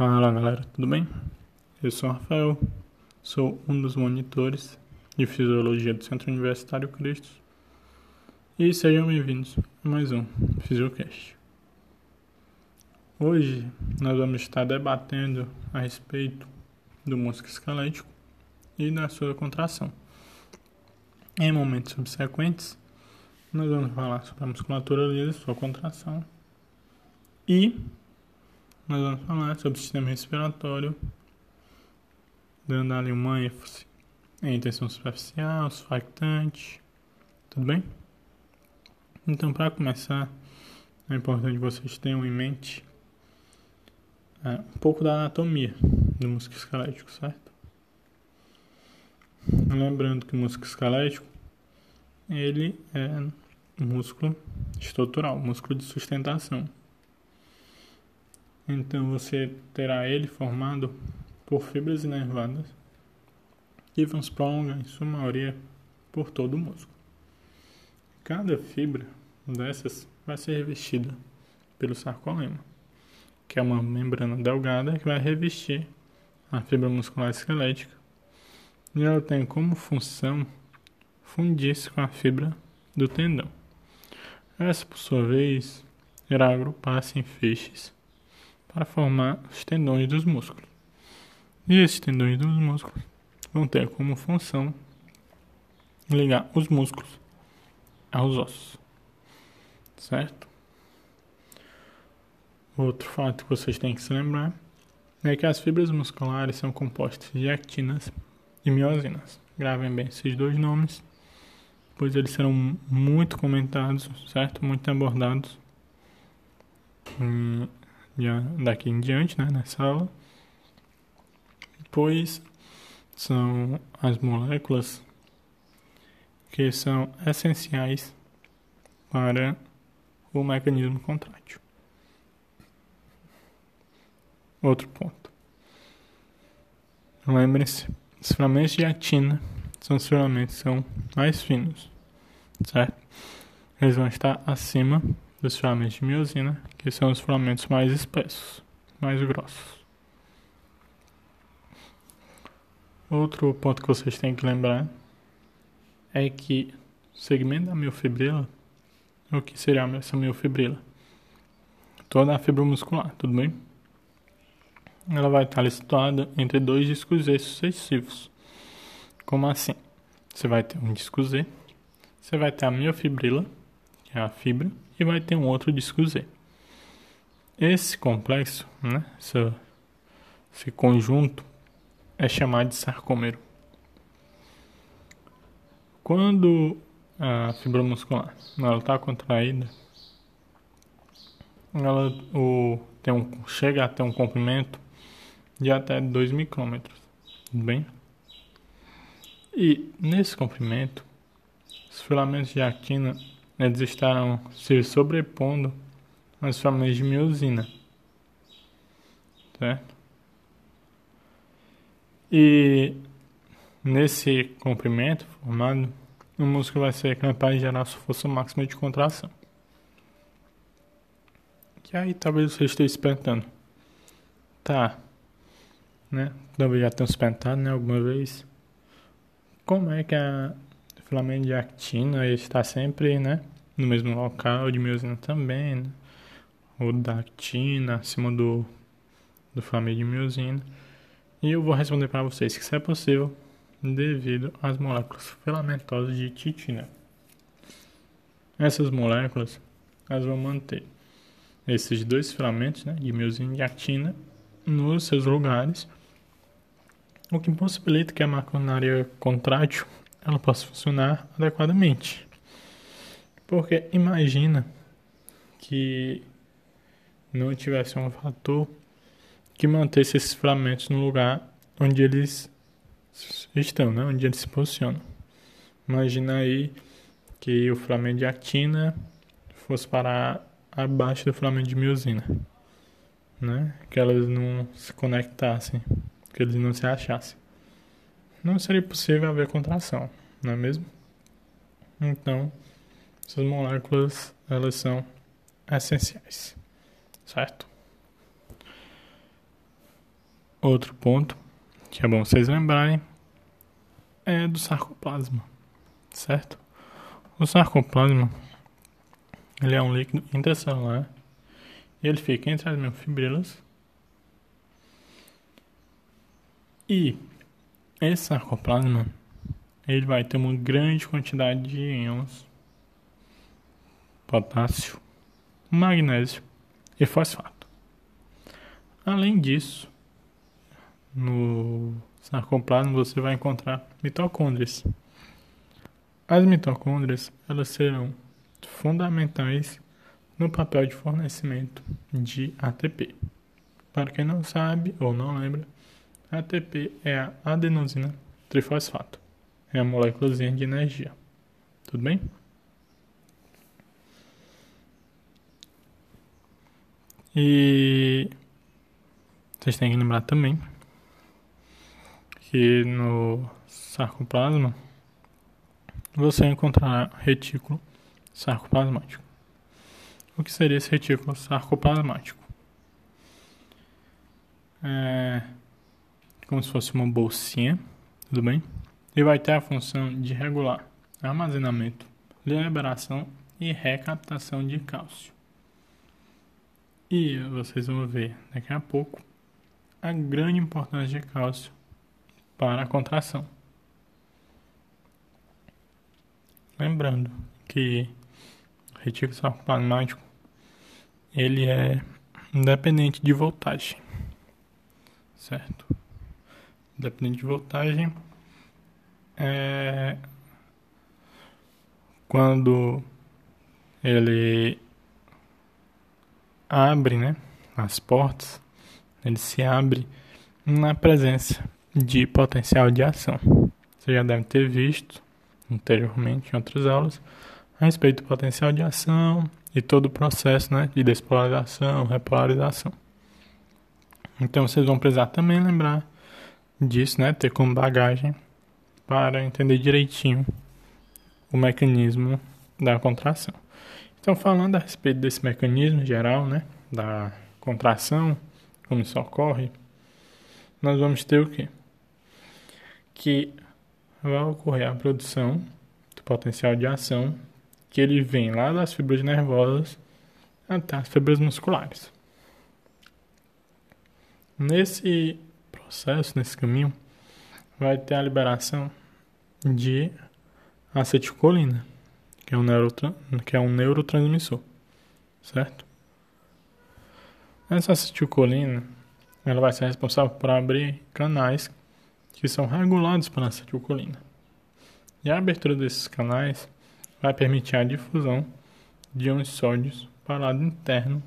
Fala galera, tudo bem? Eu sou o Rafael, sou um dos monitores de Fisiologia do Centro Universitário Cristo e sejam bem-vindos a mais um Fisiocast. Hoje nós vamos estar debatendo a respeito do músculo esquelético e da sua contração. Em momentos subsequentes, nós vamos falar sobre a musculatura lisa, sua contração e nós vamos falar sobre o sistema respiratório, dando ali uma ênfase em tensão superficial, surfactante, tudo bem? Então, para começar, é importante vocês tenham em mente é, um pouco da anatomia do músculo esquelético, certo? Lembrando que o músculo esquelético ele é músculo estrutural, músculo de sustentação. Então você terá ele formado por fibras inervadas que vão se prolongar, em sua maioria, por todo o músculo. Cada fibra dessas vai ser revestida pelo sarcolema, que é uma membrana delgada que vai revestir a fibra muscular esquelética e ela tem como função fundir-se com a fibra do tendão. Essa, por sua vez, irá agrupar-se em feixes para formar os tendões dos músculos. E esses tendões dos músculos vão ter como função ligar os músculos aos ossos. Certo? Outro fato que vocês têm que se lembrar é que as fibras musculares são compostas de actinas e miosinas. Gravem bem esses dois nomes, pois eles serão muito comentados, certo? Muito abordados daqui em diante, né, nessa aula, pois são as moléculas que são essenciais para o mecanismo contrátil. Outro ponto. Lembrem-se, os filamentos de actina são os filamentos são mais finos, certo? Eles vão estar acima dos filamentos de miosina, que são os filamentos mais espessos, mais grossos. Outro ponto que vocês têm que lembrar é que o segmento da miofibrila, o que seria essa miofibrila? Toda a fibra muscular, tudo bem? Ela vai estar situada entre dois discos Z sucessivos. Como assim? Você vai ter um disco Z, você vai ter a miofibrila, que é a fibra, e vai ter um outro disco Z. Esse complexo, né, esse, esse conjunto, é chamado de sarcômero. Quando a fibra muscular está contraída, ela o, tem um, chega a ter um comprimento de até 2 micrômetros, tudo bem? E nesse comprimento, os filamentos de actina eles estarão se sobrepondo às famílias de miosina. Certo? E nesse comprimento formado, o músculo vai ser capaz de gerar sua força máxima de contração. Que aí talvez você esteja espantando. Tá. Né? Talvez já tenha espantado, né? Alguma vez. Como é que a filamento de actina está sempre, né? No mesmo local, de miosina também, né? O da actina acima do, do filamento de miosina. E eu vou responder para vocês que isso é possível devido às moléculas filamentosas de titina. Essas moléculas elas vão manter esses dois filamentos né, de miosina e actina nos seus lugares, o que possibilita que a maquinaria contrátil ela possa funcionar adequadamente. Porque imagina que não tivesse um fator que mantesse esses filamentos no lugar onde eles estão, né? onde eles se posicionam. Imagina aí que o filamento de actina fosse parar abaixo do filamento de miosina, né? que elas não se conectassem, que eles não se achassem não seria possível haver contração, não é mesmo? Então, essas moléculas, elas são essenciais, certo? outro ponto que é bom vocês lembrarem é do sarcoplasma, certo? O sarcoplasma ele é um líquido intracelular e ele fica entre as miofibrilas e esse sarcoplasma ele vai ter uma grande quantidade de íons potássio, magnésio e fosfato. Além disso, no sarcoplasma você vai encontrar mitocôndrias. As mitocôndrias elas serão fundamentais no papel de fornecimento de ATP. Para quem não sabe ou não lembra, ATP é a adenosina trifosfato. É a molécula de energia. Tudo bem? E vocês têm que lembrar também que no sarcoplasma você encontrará retículo sarcoplasmático. O que seria esse retículo sarcoplasmático? É como se fosse uma bolsinha, tudo bem? E vai ter a função de regular armazenamento, liberação e recaptação de cálcio. E vocês vão ver daqui a pouco a grande importância de cálcio para a contração. Lembrando que o retículo sarcoplasmático ele é independente de voltagem, certo? Independente de voltagem é quando ele abre né, as portas, ele se abre na presença de potencial de ação. Você já deve ter visto anteriormente em outras aulas a respeito do potencial de ação e todo o processo né, de despolarização, repolarização. Então vocês vão precisar também lembrar disso, né, ter como bagagem para entender direitinho o mecanismo da contração. Então, falando a respeito desse mecanismo geral, né, da contração, como isso ocorre, nós vamos ter o quê? Que vai ocorrer a produção do potencial de ação, que ele vem lá das fibras nervosas até as fibras musculares. Nesse processo, nesse caminho, vai ter a liberação de acetilcolina que é um, que é um neurotransmissor, certo? Essa acetilcolina ela vai ser responsável por abrir canais que são regulados pela acetilcolina. E a abertura desses canais vai permitir a difusão de íons sódios para o lado interno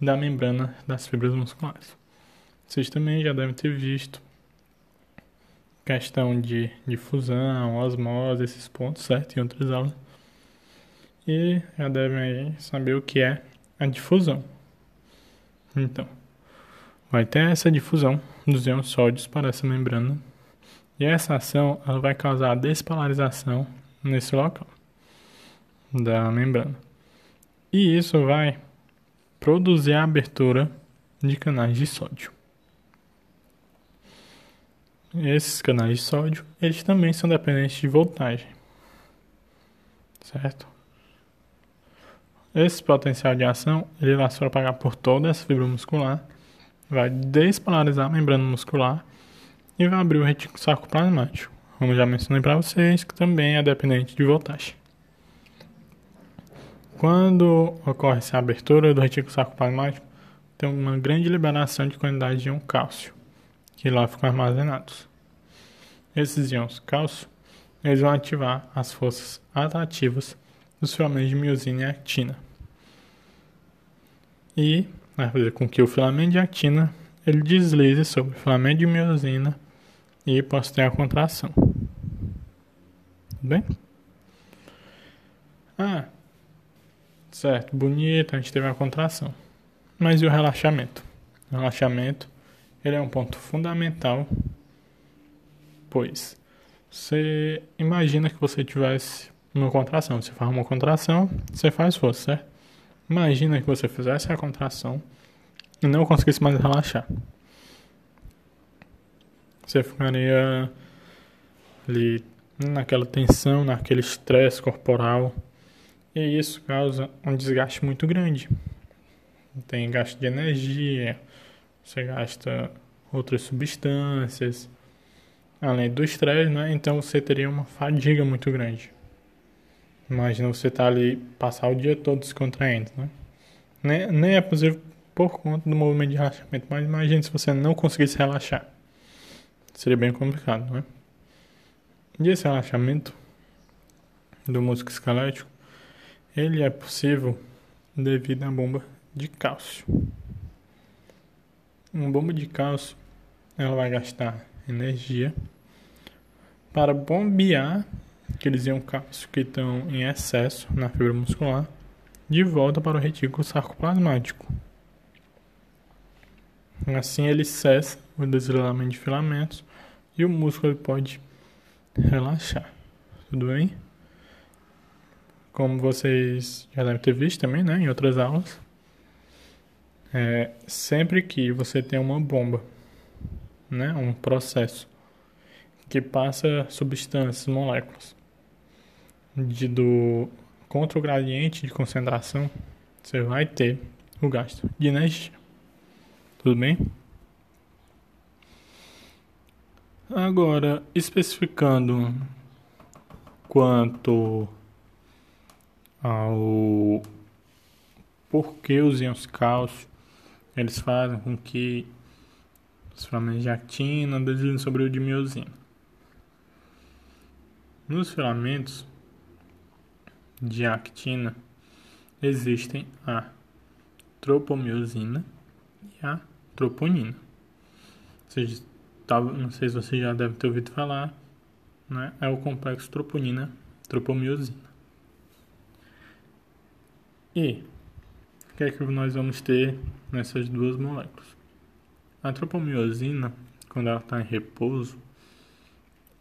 da membrana das fibras musculares. Vocês também já devem ter visto questão de difusão, osmose, esses pontos, certo? Em outras aulas e já devem saber o que é a difusão. Então, vai ter essa difusão dos íons sódios para essa membrana e essa ação ela vai causar a despolarização nesse local da membrana. E isso vai produzir a abertura de canais de sódio. Esses canais de sódio, eles também são dependentes de voltagem. Certo? Esse potencial de ação ele vai se propagar por toda essa fibra muscular, vai despolarizar a membrana muscular e vai abrir o retículo sarcoplasmático, como já mencionei para vocês, que também é dependente de voltagem. Quando ocorre essa abertura do retículo sarcoplasmático, tem uma grande liberação de quantidade de íon cálcio, que lá ficam armazenados. Esses íons cálcio, eles vão ativar as forças atrativas dos filamentos de miosina e actina. E vai fazer com que o filamento de actina ele deslize sobre o filamento de miosina e possa ter a contração. Tudo bem? Ah, certo, bonito, a gente teve a contração. Mas e o relaxamento? O relaxamento ele é um ponto fundamental, pois você imagina que você tivesse uma contração. Você faz uma contração, você faz força, certo? Imagina que você fizesse a contração e não conseguisse mais relaxar. você ficaria ali naquela tensão, naquele estresse corporal. E isso causa um desgaste muito grande. Tem gasto de energia, você gasta outras substâncias, além do estresse, né? Então você teria uma fadiga muito grande. Imagina você estar tá ali, passar o dia todo descontraindo, né? Nem, nem é possível por conta do movimento de relaxamento, mas imagine se você não conseguisse relaxar. Seria bem complicado, não é? E esse relaxamento do músculo esquelético, ele é possível devido à bomba de cálcio. Uma bomba de cálcio, ela vai gastar energia para bombear aqueles ion cálcio que estão em excesso na fibra muscular de volta para o retículo sarcoplasmático. Assim ele cessa o desligamento de filamentos e o músculo pode relaxar. Tudo bem? Como vocês já devem ter visto também, né, em outras aulas, é, sempre que você tem uma bomba, né, um processo que passa substâncias, moléculas, de, do contra o gradiente de concentração, você vai ter o gasto de energia. Tudo bem? Agora, especificando quanto ao porquê os íons cálcio eles fazem com que os filamentos de actina deslizem sobre o de miosina. Nos filamentos de actina existem a tropomiosina e a troponina. Seja, não sei se você já deve ter ouvido falar, né? é o complexo troponina tropomiosina. E que é que nós vamos ter nessas duas moléculas? A tropomiosina, quando ela está em repouso,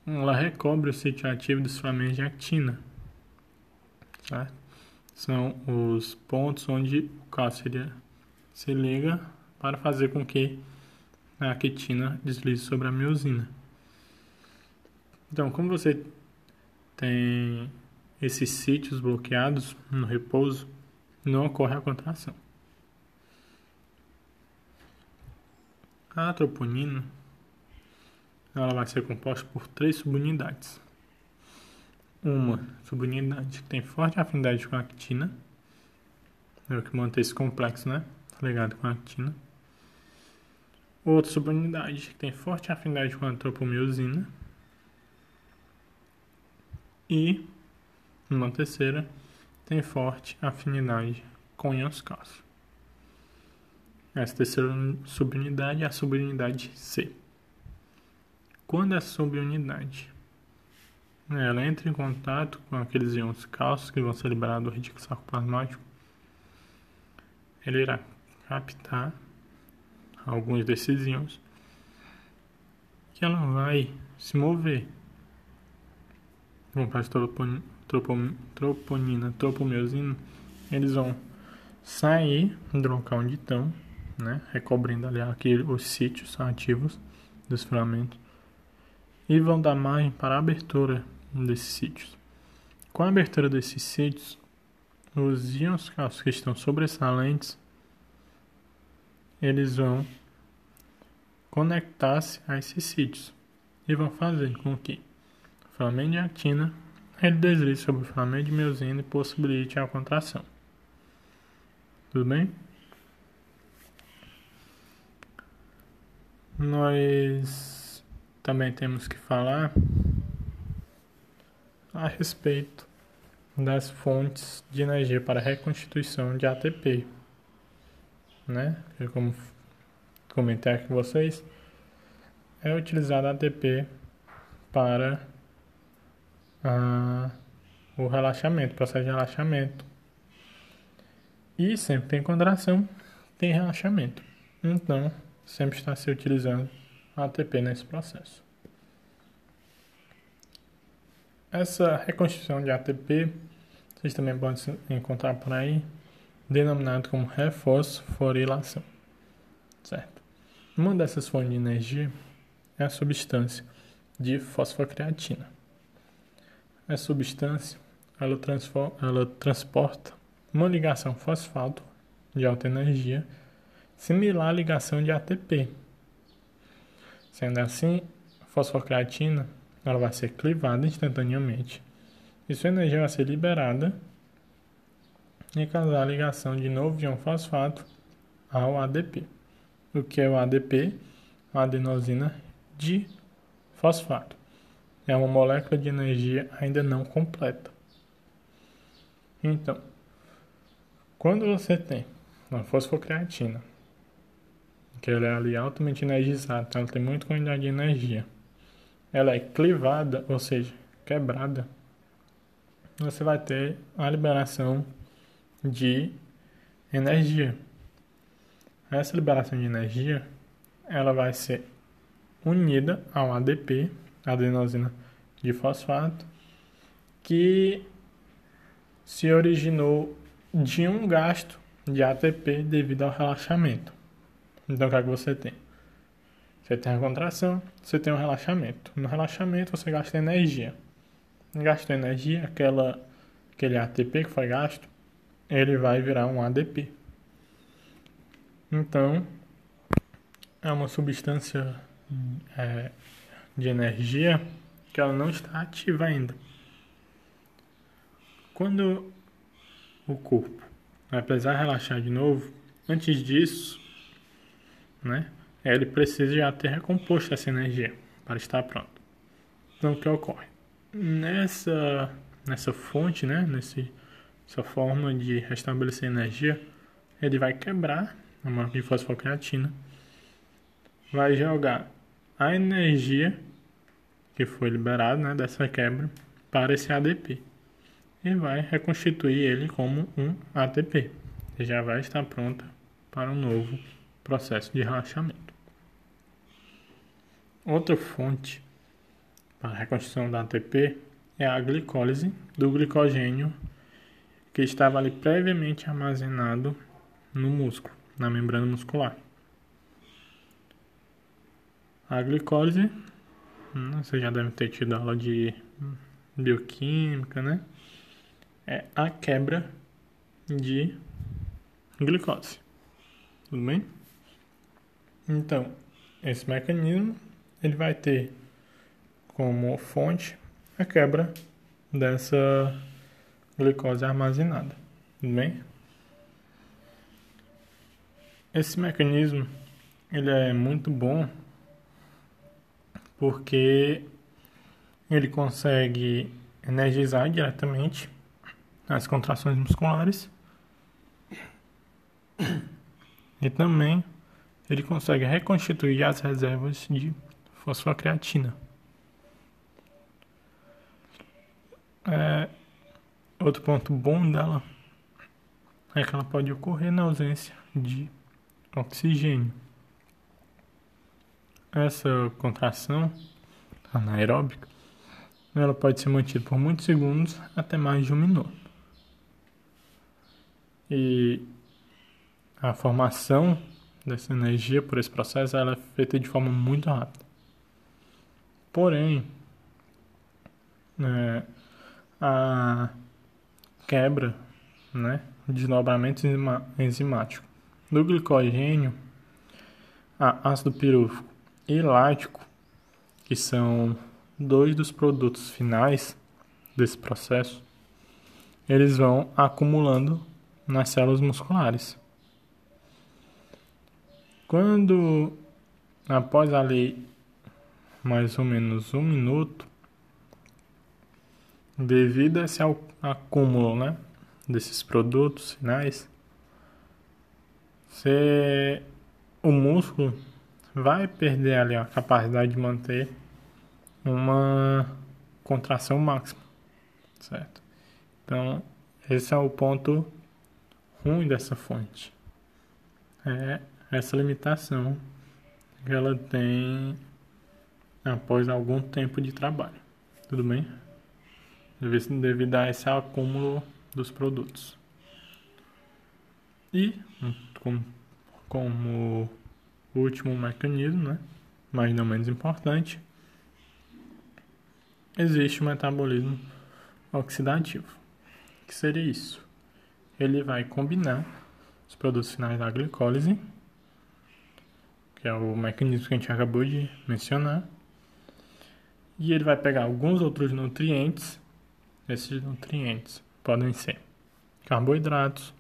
ela recobre o sítio ativo dos filamentos de actina. Certo? São os pontos onde o cálcio se liga para fazer com que a quitina deslize sobre a miosina. Então, como você tem esses sítios bloqueados no repouso, não ocorre a contração. A troponina ela vai ser composta por três subunidades. Uma subunidade que tem forte afinidade com a actina, é o que mantém esse complexo, né? Ligado com a actina. Outra subunidade que tem forte afinidade com a tropomiosina. E uma terceira tem forte afinidade com íons cálcio. Essa terceira subunidade é a subunidade C. Quando a subunidade ela entra em contato com aqueles íons cálcio que vão ser liberados do retículo sarcoplasmático, ele irá captar alguns desses íons que ela vai se mover. Como faz troponina, troponina, tropomiosina, eles vão sair do local onde estão, né, recobrindo ali aqui os sítios ativos dos filamentos e vão dar margem para a abertura desses sítios. Com a abertura desses sítios, os íons que estão sobressalentes, eles vão conectar-se a esses sítios e vão fazer com que o filamento de actina ele deslize sobre o filamento de miosina e possibilite a contração. Tudo bem? Nós também temos que falar a respeito das fontes de energia para reconstituição de ATP, né? Como comentei aqui com vocês, é utilizado ATP para o relaxamento, processo de relaxamento. E sempre tem contração, tem relaxamento. Então, sempre está se utilizando ATP nesse processo. Essa reconstrução de ATP, vocês também podem encontrar por aí, denominado como reforço fosforilação, certo? Uma dessas fontes de energia é a substância de fosfocreatina. Essa substância ela, ela transporta uma ligação fosfato de alta energia similar à ligação de ATP. Sendo assim, a fosfocreatina ela vai ser clivada instantaneamente e sua energia vai ser liberada e causar a ligação de novo íon fosfato ao ADP. O que é o ADP? A adenosina de fosfato. É uma molécula de energia ainda não completa. Então, quando você tem uma fosfocreatina, que ela é ali altamente energizada, então ela tem muita quantidade de energia, ela é clivada, ou seja, quebrada, você vai ter a liberação de energia. Essa liberação de energia, ela vai ser unida ao ADP, adenosina de fosfato, que se originou de um gasto de ATP devido ao relaxamento. Então, o que, é que você tem? Você tem a contração, você tem o relaxamento. No relaxamento, você gasta energia. Gastou energia, aquela, aquele ATP que foi gasto, ele vai virar um ADP. Então, é uma substância é, de energia que ela não está ativa ainda. Quando o corpo vai precisar relaxar de novo, antes disso, né, ele precisa já ter recomposto essa energia para estar pronto. Então, o que ocorre? Nessa, nessa fonte, né, nesse, essa forma de restabelecer energia, ele vai quebrar a molécula de fosfocreatina, vai jogar a energia que foi liberada né, dessa quebra para esse ADP e vai reconstituir ele como um ATP, que já vai estar pronta para um novo processo de relaxamento. Outra fonte para a reconstrução da ATP é a glicólise do glicogênio que estava ali previamente armazenado no músculo, na membrana muscular. A glicólise, hum, você já deve ter tido aula de bioquímica, né? é a quebra de glicose. Tudo bem? Então, esse mecanismo ele vai ter como fonte a quebra dessa glicose armazenada. Tudo bem? Esse mecanismo ele é muito bom porque ele consegue energizar diretamente as contrações musculares. E também ele consegue reconstituir as reservas de fosfocreatina. É, outro ponto bom dela é que ela pode ocorrer na ausência de oxigênio. Essa contração anaeróbica ela pode ser mantida por muitos segundos até mais de um minuto. E a formação dessa energia por esse processo ela é feita de forma muito rápida. Porém, é, a quebra, né, desdobramento enzimático do glicogênio a ácido pirúvico e lático, que são dois dos produtos finais desse processo, eles vão acumulando nas células musculares. Quando, após ali mais ou menos um minuto, devido a esse acúmulo né, desses produtos finais, você, o músculo vai perder ali a capacidade de manter uma contração máxima, certo? Então, esse é o ponto ruim dessa fonte é essa limitação que ela tem após algum tempo de trabalho. Tudo bem? Devido a esse acúmulo dos produtos. E, como, como último mecanismo, né? mas não menos importante, existe o metabolismo oxidativo. O que seria isso? Ele vai combinar os produtos finais da glicólise, que é o mecanismo que a gente acabou de mencionar, e ele vai pegar alguns outros nutrientes. Esses nutrientes podem ser carboidratos,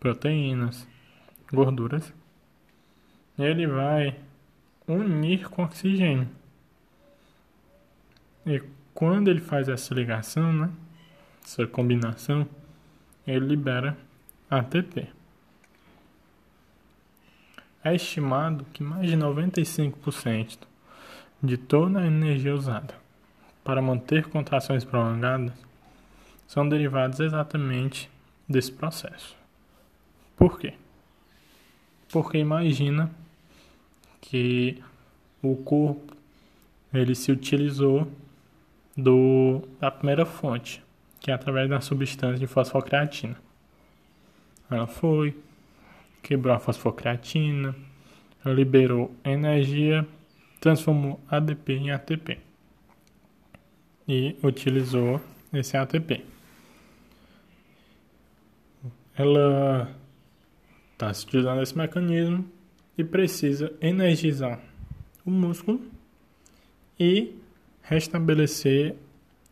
proteínas, gorduras. Ele vai unir com oxigênio. E quando ele faz essa ligação, né, essa combinação, ele libera ATP. É estimado que mais de 95% de toda a energia usada para manter contrações prolongadas são derivados exatamente desse processo. Por quê? Porque imagina que o corpo ele se utilizou do, da primeira fonte, que é através da substância de fosfocreatina. Ela foi, quebrou a fosfocreatina, liberou energia, transformou ADP em ATP e utilizou esse ATP. Ela está se utilizando esse mecanismo e precisa energizar o músculo e restabelecer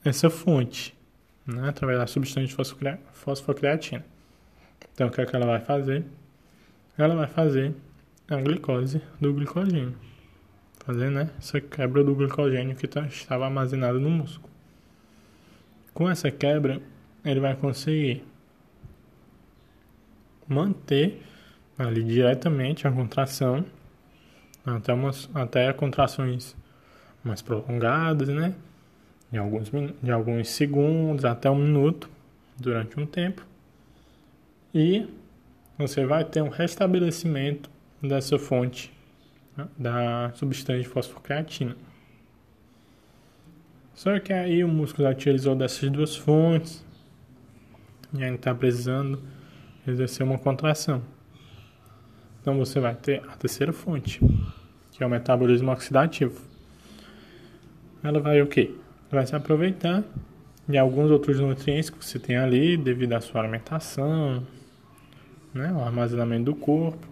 essa fonte né, através da substância fosfocreatina. Então, o que, é que ela vai fazer? Ela vai fazer a glicose do glicogênio. Fazer né, essa quebra do glicogênio que tá, estava armazenado no músculo. Com essa quebra, ele vai conseguir manter ali diretamente a contração até, umas, até contrações mais prolongadas, né? De alguns, de alguns segundos até um minuto durante um tempo. E você vai ter um restabelecimento dessa fonte né? da substância de fosfocreatina. Só que aí o músculo utilizou dessas duas fontes e ainda está precisando exercer uma contração. Então você vai ter a terceira fonte, que é o metabolismo oxidativo. Ela vai o quê? Vai se aproveitar de alguns outros nutrientes que você tem ali devido à sua alimentação, né, o armazenamento do corpo.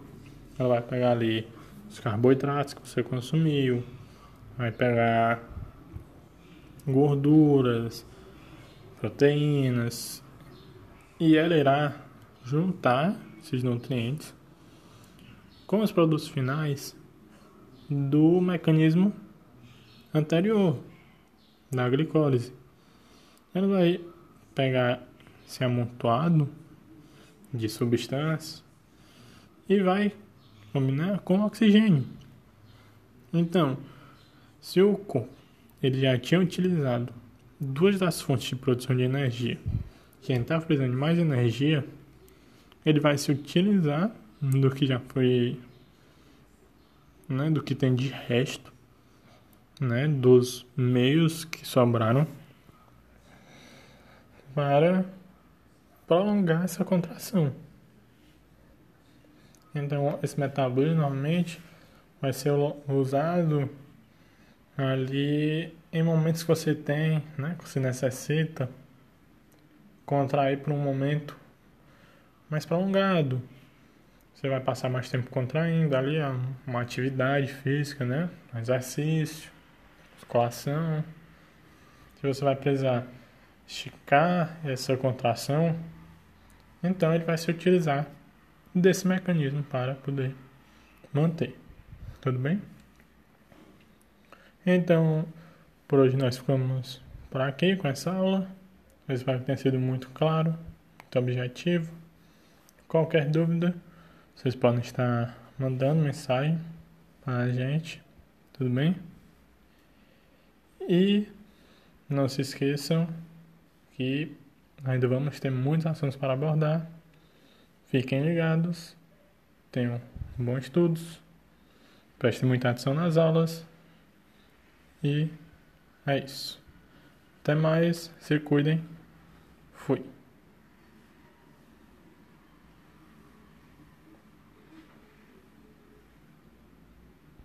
Ela vai pegar ali os carboidratos que você consumiu, vai pegar gorduras, proteínas e ela irá juntar esses nutrientes com os produtos finais do mecanismo anterior da glicólise. Ela vai pegar esse amontoado de substâncias e vai combinar com oxigênio. Então, se o corpo ele já tinha utilizado duas das fontes de produção de energia, que estava precisando de mais energia, ele vai se utilizar do que já foi, né, do que tem de resto, né, dos meios que sobraram para prolongar essa contração. Então, esse metabolismo normalmente vai ser usado ali em momentos que você tem, né, que você necessita contrair por um momento mais prolongado. Você vai passar mais tempo contraindo ali, é uma atividade física, né? Um exercício, musculação. Se você vai precisar esticar essa contração, então ele vai se utilizar desse mecanismo para poder manter. Tudo bem? Então, por hoje nós ficamos por aqui com essa aula. Eu espero que tenha sido muito claro, muito objetivo. Qualquer dúvida, vocês podem estar mandando mensagem para a gente, tudo bem? E não se esqueçam que ainda vamos ter muitos assuntos para abordar. Fiquem ligados, tenham bons estudos, prestem muita atenção nas aulas e é isso. Até mais, se cuidem. Fui.